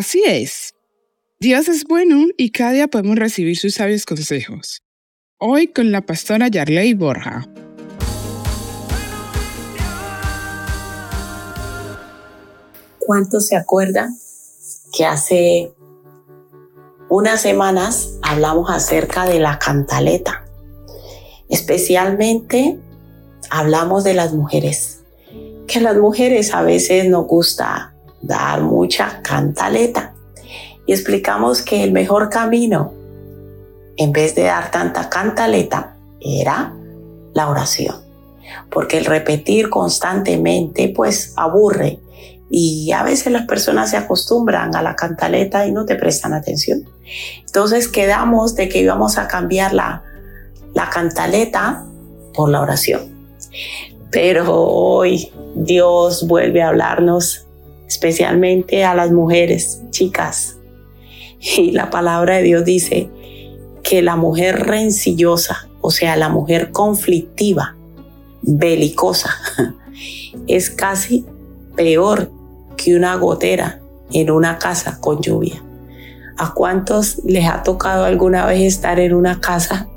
Así es. Dios es bueno y cada día podemos recibir sus sabios consejos. Hoy con la pastora Yarley Borja. ¿Cuántos se acuerdan que hace unas semanas hablamos acerca de la cantaleta? Especialmente hablamos de las mujeres, que las mujeres a veces nos gusta dar mucha cantaleta y explicamos que el mejor camino, en vez de dar tanta cantaleta, era la oración. Porque el repetir constantemente pues aburre y a veces las personas se acostumbran a la cantaleta y no te prestan atención. Entonces quedamos de que íbamos a cambiar la, la cantaleta por la oración. Pero hoy Dios vuelve a hablarnos especialmente a las mujeres, chicas. Y la palabra de Dios dice que la mujer rencillosa, o sea, la mujer conflictiva, belicosa, es casi peor que una gotera en una casa con lluvia. ¿A cuántos les ha tocado alguna vez estar en una casa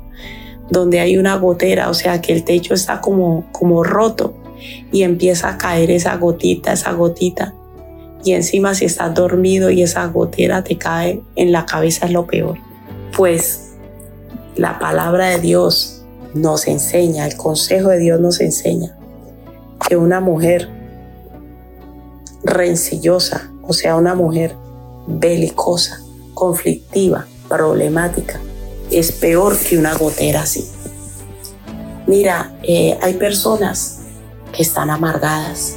donde hay una gotera, o sea que el techo está como, como roto y empieza a caer esa gotita, esa gotita? Y encima si estás dormido y esa gotera te cae en la cabeza es lo peor. Pues la palabra de Dios nos enseña, el consejo de Dios nos enseña que una mujer rencillosa, o sea, una mujer belicosa, conflictiva, problemática, es peor que una gotera así. Mira, eh, hay personas que están amargadas,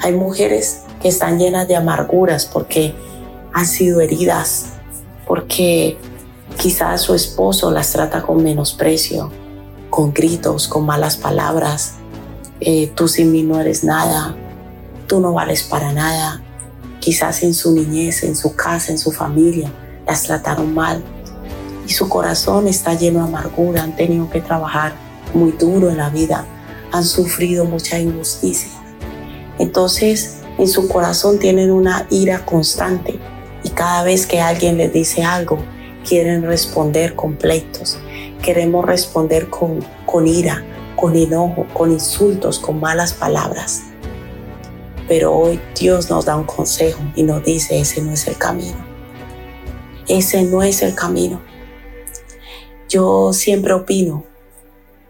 hay mujeres que están llenas de amarguras porque han sido heridas, porque quizás su esposo las trata con menosprecio, con gritos, con malas palabras. Eh, tú sin mí no eres nada, tú no vales para nada. Quizás en su niñez, en su casa, en su familia, las trataron mal y su corazón está lleno de amargura, han tenido que trabajar muy duro en la vida, han sufrido mucha injusticia. Entonces, en su corazón tienen una ira constante y cada vez que alguien les dice algo, quieren responder con pleitos, queremos responder con, con ira, con enojo, con insultos, con malas palabras. Pero hoy Dios nos da un consejo y nos dice, ese no es el camino. Ese no es el camino. Yo siempre opino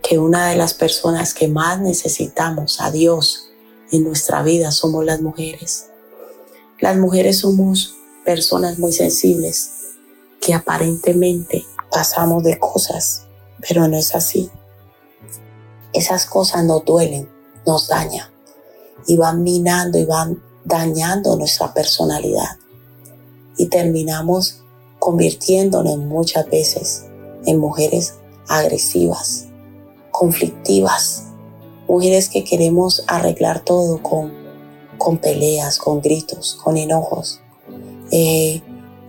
que una de las personas que más necesitamos a Dios en nuestra vida somos las mujeres. Las mujeres somos personas muy sensibles que aparentemente pasamos de cosas, pero no es así. Esas cosas nos duelen, nos dañan y van minando y van dañando nuestra personalidad y terminamos convirtiéndonos muchas veces en mujeres agresivas, conflictivas, mujeres que queremos arreglar todo con, con peleas, con gritos, con enojos. Eh,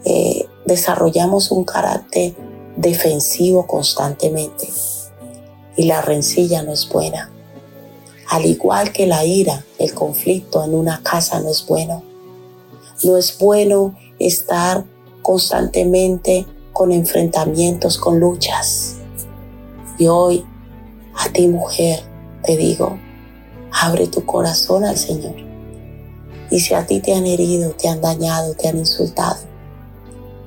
eh, desarrollamos un carácter defensivo constantemente y la rencilla no es buena. Al igual que la ira, el conflicto en una casa no es bueno. No es bueno estar constantemente con enfrentamientos, con luchas. Y hoy, a ti mujer, te digo, abre tu corazón al Señor. Y si a ti te han herido, te han dañado, te han insultado,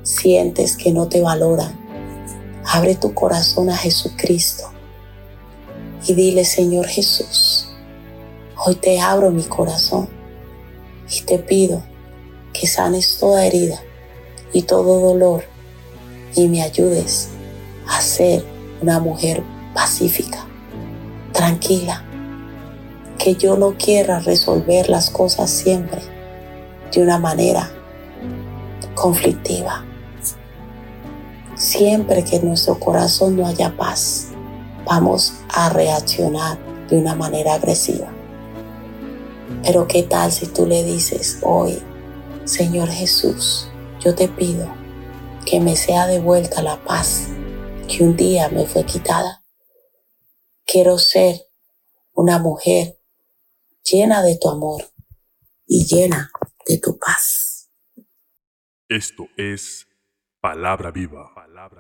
sientes que no te valoran, abre tu corazón a Jesucristo y dile, Señor Jesús, hoy te abro mi corazón y te pido que sanes toda herida y todo dolor y me ayudes a ser una mujer pacífica tranquila, que yo no quiera resolver las cosas siempre de una manera conflictiva. Siempre que en nuestro corazón no haya paz, vamos a reaccionar de una manera agresiva. Pero ¿qué tal si tú le dices hoy, Señor Jesús, yo te pido que me sea devuelta la paz que un día me fue quitada? Quiero ser una mujer llena de tu amor y llena de tu paz. Esto es palabra viva.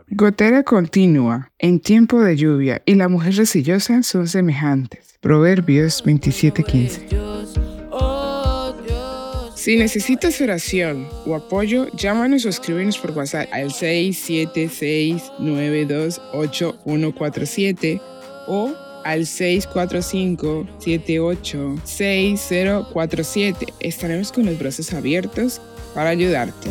Gotera continua en tiempo de lluvia y la mujer resillosa son semejantes. Proverbios 27:15. Si necesitas oración o apoyo, llámanos o escríbenos por WhatsApp al 676-928-147 o al 645-786047. Estaremos con los brazos abiertos para ayudarte.